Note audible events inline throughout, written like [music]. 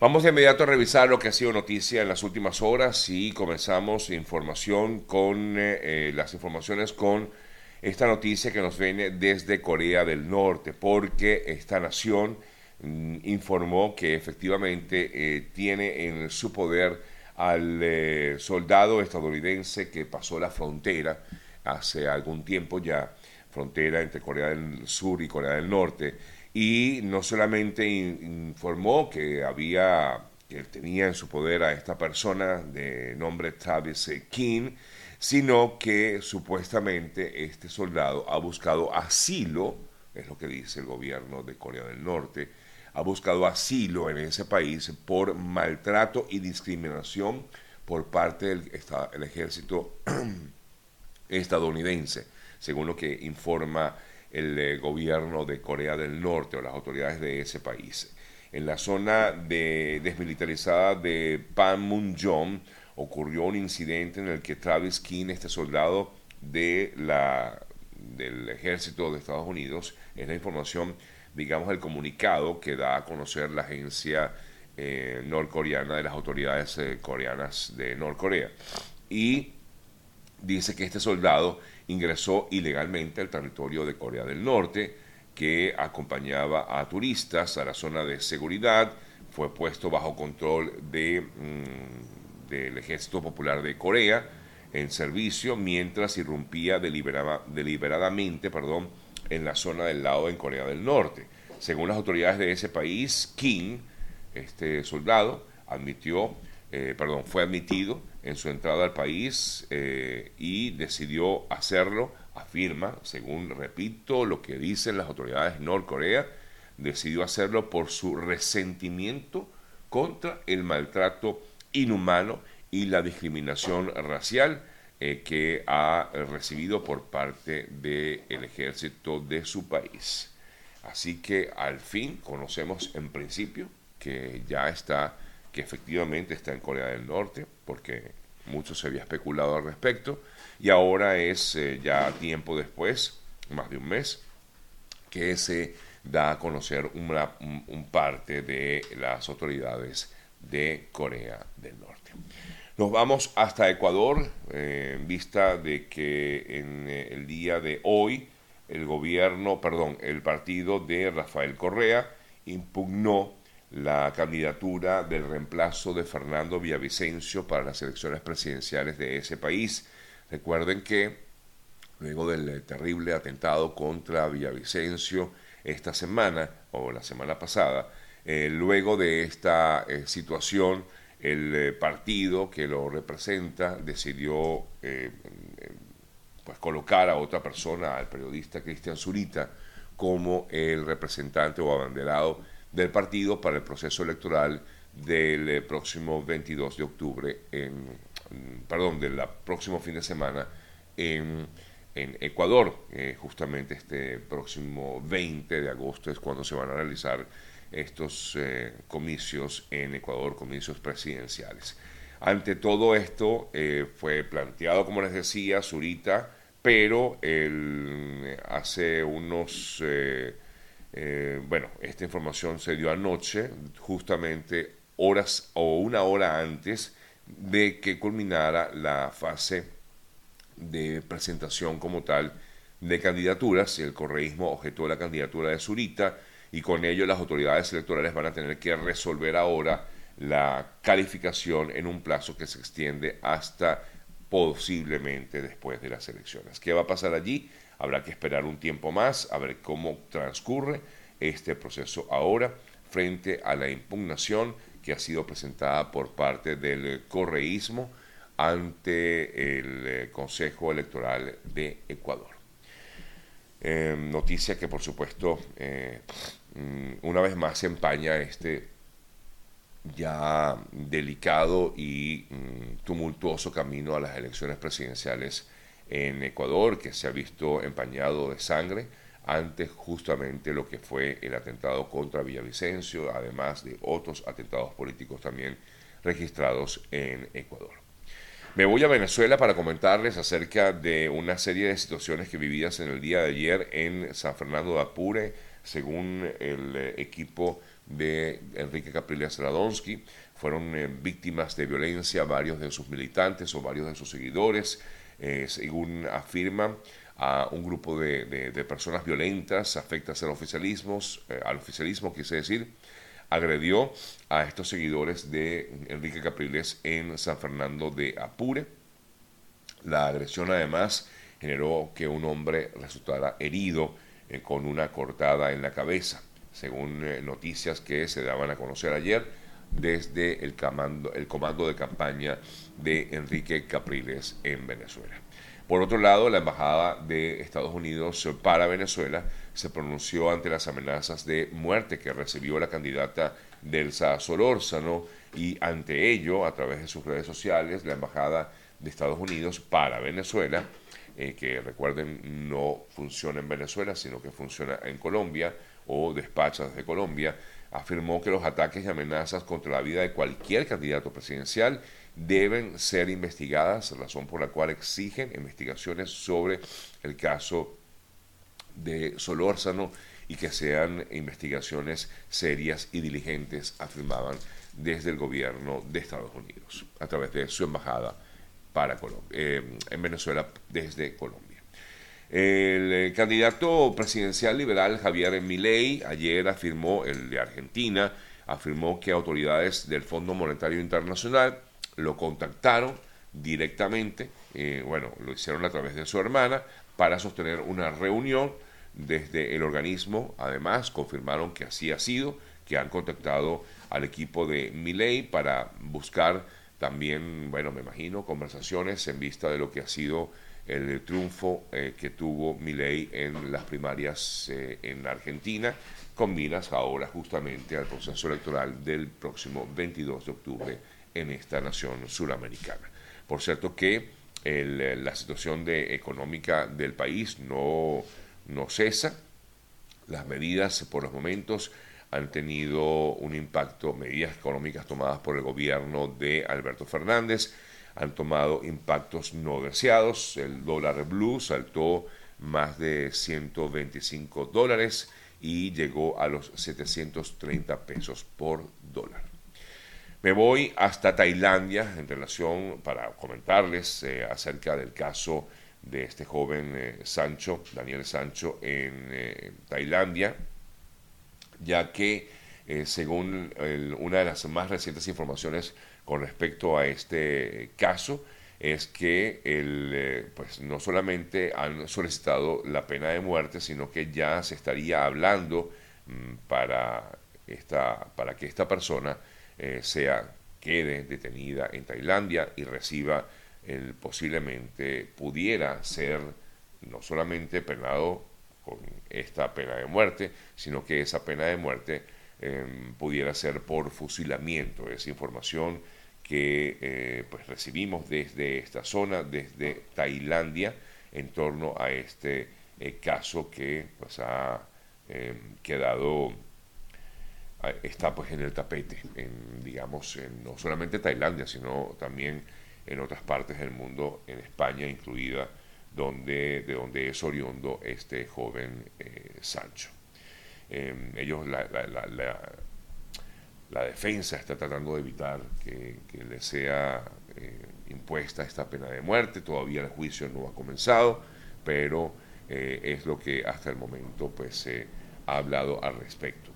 Vamos de inmediato a revisar lo que ha sido noticia en las últimas horas y comenzamos información con eh, eh, las informaciones con esta noticia que nos viene desde Corea del Norte, porque esta nación mm, informó que efectivamente eh, tiene en su poder al soldado estadounidense que pasó la frontera hace algún tiempo ya, frontera entre Corea del Sur y Corea del Norte. Y no solamente informó que había que tenía en su poder a esta persona de nombre Travis King, sino que supuestamente este soldado ha buscado asilo, es lo que dice el gobierno de Corea del Norte, ha buscado asilo en ese país por maltrato y discriminación por parte del ejército [clears throat] estadounidense, según lo que informa el eh, gobierno de Corea del Norte o las autoridades de ese país. En la zona de, desmilitarizada de Panmunjom ocurrió un incidente en el que Travis King, este soldado de la, del ejército de Estados Unidos, es la información, digamos, el comunicado que da a conocer la agencia eh, norcoreana de las autoridades eh, coreanas de Norcorea. Y dice que este soldado ingresó ilegalmente al territorio de Corea del Norte, que acompañaba a turistas a la zona de seguridad, fue puesto bajo control de, mm, del Ejército Popular de Corea en servicio mientras irrumpía deliberadamente perdón, en la zona del lado en Corea del Norte. Según las autoridades de ese país, Kim, este soldado, admitió, eh, perdón, fue admitido en su entrada al país eh, y decidió hacerlo, afirma, según repito lo que dicen las autoridades de Norcorea, decidió hacerlo por su resentimiento contra el maltrato inhumano y la discriminación racial eh, que ha recibido por parte del ejército de su país. Así que al fin conocemos en principio que ya está que efectivamente está en Corea del Norte, porque mucho se había especulado al respecto, y ahora es eh, ya tiempo después, más de un mes, que se da a conocer una un, parte de las autoridades de Corea del Norte. Nos vamos hasta Ecuador, eh, en vista de que en eh, el día de hoy el gobierno, perdón, el partido de Rafael Correa impugnó la candidatura del reemplazo de Fernando Villavicencio para las elecciones presidenciales de ese país. Recuerden que luego del terrible atentado contra Villavicencio esta semana o la semana pasada, eh, luego de esta eh, situación, el eh, partido que lo representa decidió pues colocar a otra persona, al periodista Cristian Zurita, como el representante o abanderado del partido para el proceso electoral del eh, próximo 22 de octubre, en, perdón, del próximo fin de semana en, en Ecuador. Eh, justamente este próximo 20 de agosto es cuando se van a realizar estos eh, comicios en Ecuador, comicios presidenciales. Ante todo esto fue planteado, como les decía, Zurita, pero el, hace unos... Eh, bueno, esta información se dio anoche, justamente horas o una hora antes de que culminara la fase de presentación como tal de candidaturas. El correísmo objetó la candidatura de Zurita y con ello las autoridades electorales van a tener que resolver ahora la calificación en un plazo que se extiende hasta posiblemente después de las elecciones. ¿Qué va a pasar allí? Habrá que esperar un tiempo más a ver cómo transcurre este proceso ahora frente a la impugnación que ha sido presentada por parte del correísmo ante el eh, Consejo Electoral de Ecuador. Em, noticia que por supuesto eh, mm, una vez más empaña este ya delicado y mm, tumultuoso camino a las elecciones presidenciales en Ecuador, que se ha visto empañado de sangre ante justamente lo que fue el atentado contra Villavicencio, además de otros atentados políticos también registrados en Ecuador. Me voy a Venezuela para comentarles acerca de una serie de situaciones que vividas en el día de ayer en San Fernando de Apure, según el eh, equipo de Enrique Capriles Radonsky. Fueron eh, víctimas de violencia varios de sus militantes o varios de sus seguidores. Eh, según afirma, a un grupo de, personas violentas, afectas al oficialismo, eh, al oficialismo, quise decir, agredió a estos seguidores de Enrique Capriles en San Fernando de Apure. La agresión además generó que un hombre resultara herido eh, con una cortada en la cabeza, según noticias que se daban a conocer ayer desde el comando, el comando de campaña de Enrique Capriles en Venezuela. Por otro lado, la Embajada de Estados Unidos para Venezuela se pronunció ante las amenazas de muerte que recibió la candidata Delsa Solórzano y ante ello, a través de sus redes sociales, la Embajada de Estados Unidos para Venezuela, eh, que recuerden no funciona en Venezuela, sino que funciona en Colombia o despacha desde Colombia, afirmó que los ataques y amenazas contra la vida de cualquier candidato presidencial deben ser investigadas, razón por la cual exigen investigaciones sobre el caso de Solórzano y que sean investigaciones serias y diligentes, afirmaban desde el gobierno de Estados Unidos, a través de su embajada para Colombia, eh, en Venezuela desde Colombia. El eh, candidato presidencial liberal Javier Milei ayer afirmó, el de Argentina, afirmó que autoridades del Fondo Monetario Internacional lo contactaron directamente, eh, bueno, lo hicieron a través de su hermana, para sostener una reunión desde el organismo. Además, confirmaron que así ha sido, que han contactado al equipo de Miley para buscar también, bueno, me imagino, conversaciones en vista de lo que ha sido el triunfo eh, que tuvo Milei en las primarias eh, en Argentina, con miras ahora justamente al proceso electoral del próximo 22 de octubre en esta nación suramericana. Por cierto que eh, la situación de, económica del país no, no cesa, las medidas por los momentos han tenido un impacto, medidas económicas tomadas por el gobierno de Alberto Fernández, han tomado impactos no deseados. El dólar blue saltó más de 125 dólares y llegó a los 730 pesos por dólar. Me voy hasta Tailandia en relación para comentarles eh, acerca del caso de este joven eh, Sancho, Daniel Sancho, en eh, Tailandia, ya que según una de las más recientes informaciones con respecto a este caso, es que el, pues no solamente han solicitado la pena de muerte, sino que ya se estaría hablando mm, para, esta, para que esta persona eh, sea, quede detenida en Tailandia y reciba el posiblemente pudiera ser no solamente penado con esta pena de muerte, sino que esa pena de muerte em, pudiera ser por fusilamiento. Es información que eh, pues recibimos desde esta zona, desde Tailandia, en torno a este eh, caso que pues, ha em, quedado está pues en el tapete, digamos, en, no solamente Tailandia, sino también en otras partes del mundo, en España incluida, donde, de donde es oriundo este joven eh, Sancho. Em, ellos, la, la, la, defensa está tratando de evitar que, le sea eh, impuesta esta pena de muerte, todavía el juicio no ha comenzado, pero eh, es lo que hasta el momento pues se ha hablado al respecto.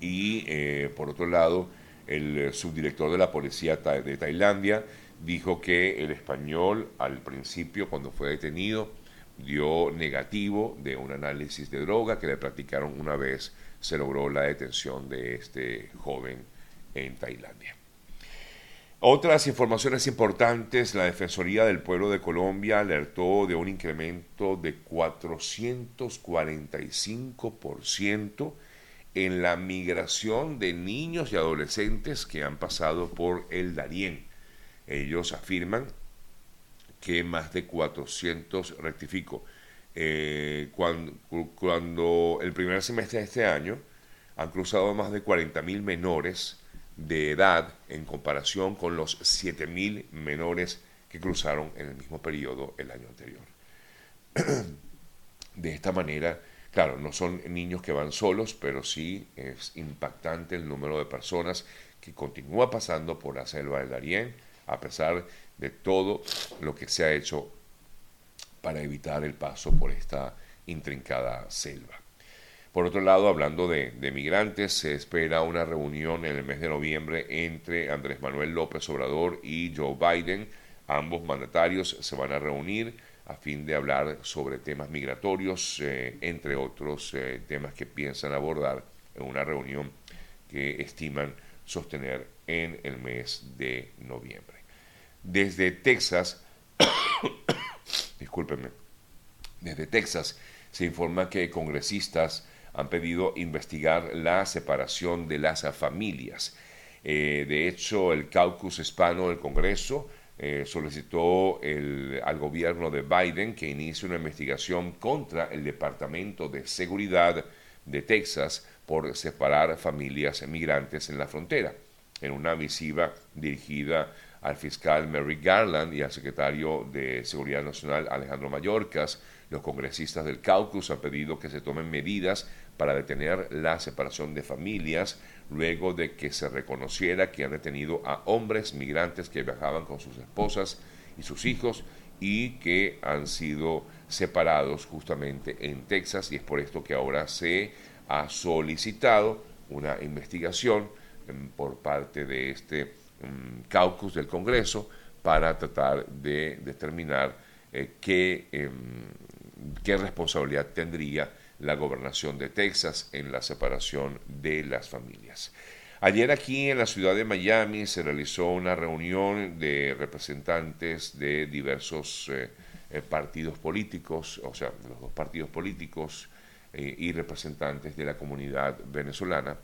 Y eh, por otro lado el subdirector de la policía de Tailandia dijo que el español al principio cuando fue detenido dio negativo de un análisis de droga que le practicaron una vez se logró la detención de este joven en Tailandia. Otras informaciones importantes, la Defensoría del Pueblo de Colombia alertó de un incremento de 445% en la migración de niños y adolescentes que han pasado por el Darién. Ellos afirman que más de 400, rectifico, eh, cuando, el primer semestre de este año han cruzado más de 40.000 menores de edad en comparación con los 7.000 menores que cruzaron en el mismo periodo el año anterior. [clears throat] De esta manera, Claro, no son niños que van solos, pero sí es impactante el número de personas que continúa pasando por la selva del Darién, a pesar de todo lo que se ha hecho para evitar el paso por esta intrincada selva. Por otro lado, hablando de, migrantes, se espera una reunión en el mes de noviembre entre Andrés Manuel López Obrador y Joe Biden. Ambos mandatarios se van a reunir a fin de hablar sobre temas migratorios, eh, entre otros eh, temas que piensan abordar en una reunión que estiman sostener en el mes de noviembre. Desde Texas, [coughs] discúlpenme, desde Texas se informa que congresistas han pedido investigar la separación de las familias. Eh, de hecho, el caucus hispano del Congreso eh, solicitó al gobierno de Biden que inicie una investigación contra el Departamento de Seguridad de Texas por separar familias migrantes en la frontera. En una misiva dirigida al fiscal Mary Garland y al secretario de Seguridad Nacional Alejandro Mayorkas, los congresistas del caucus han pedido que se tomen medidas para detener la separación de familias luego de que se reconociera que han detenido a hombres migrantes que viajaban con sus esposas y sus hijos y que han sido separados justamente en Texas. Y es por esto que ahora se ha solicitado una investigación em, por parte de este caucus del Congreso para tratar de determinar eh, qué, em, qué responsabilidad tendría la gobernación de Texas en la separación de las familias. Ayer aquí en la ciudad de Miami se realizó una reunión de representantes de diversos eh, eh, partidos políticos, o sea, los dos partidos políticos y representantes de la comunidad venezolana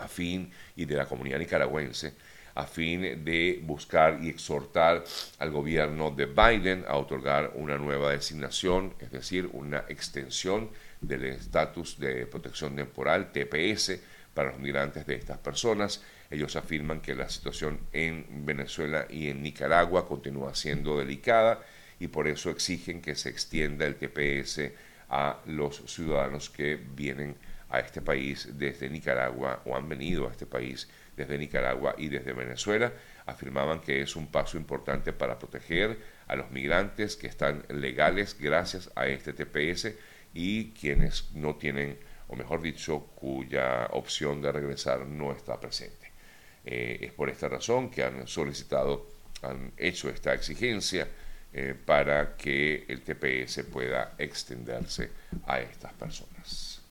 a fin y de la comunidad nicaragüense a fin de buscar y exhortar al gobierno de Biden a otorgar una nueva designación, es decir, una extensión del estatus de protección temporal, TPS, para los migrantes de estas personas. Ellos afirman que la situación en Venezuela y en Nicaragua continúa siendo delicada y por eso exigen que se extienda el TPS a los ciudadanos que vienen a este país desde Nicaragua o han venido a este país desde Nicaragua y desde Venezuela. Afirmaban que es un paso importante para proteger a los migrantes que están legales gracias a este TPS y quienes no tienen, o mejor dicho, cuya opción de regresar no está presente. Eh, es por esta razón que han solicitado, han hecho esta exigencia eh, para que el TPS pueda extenderse a estas personas.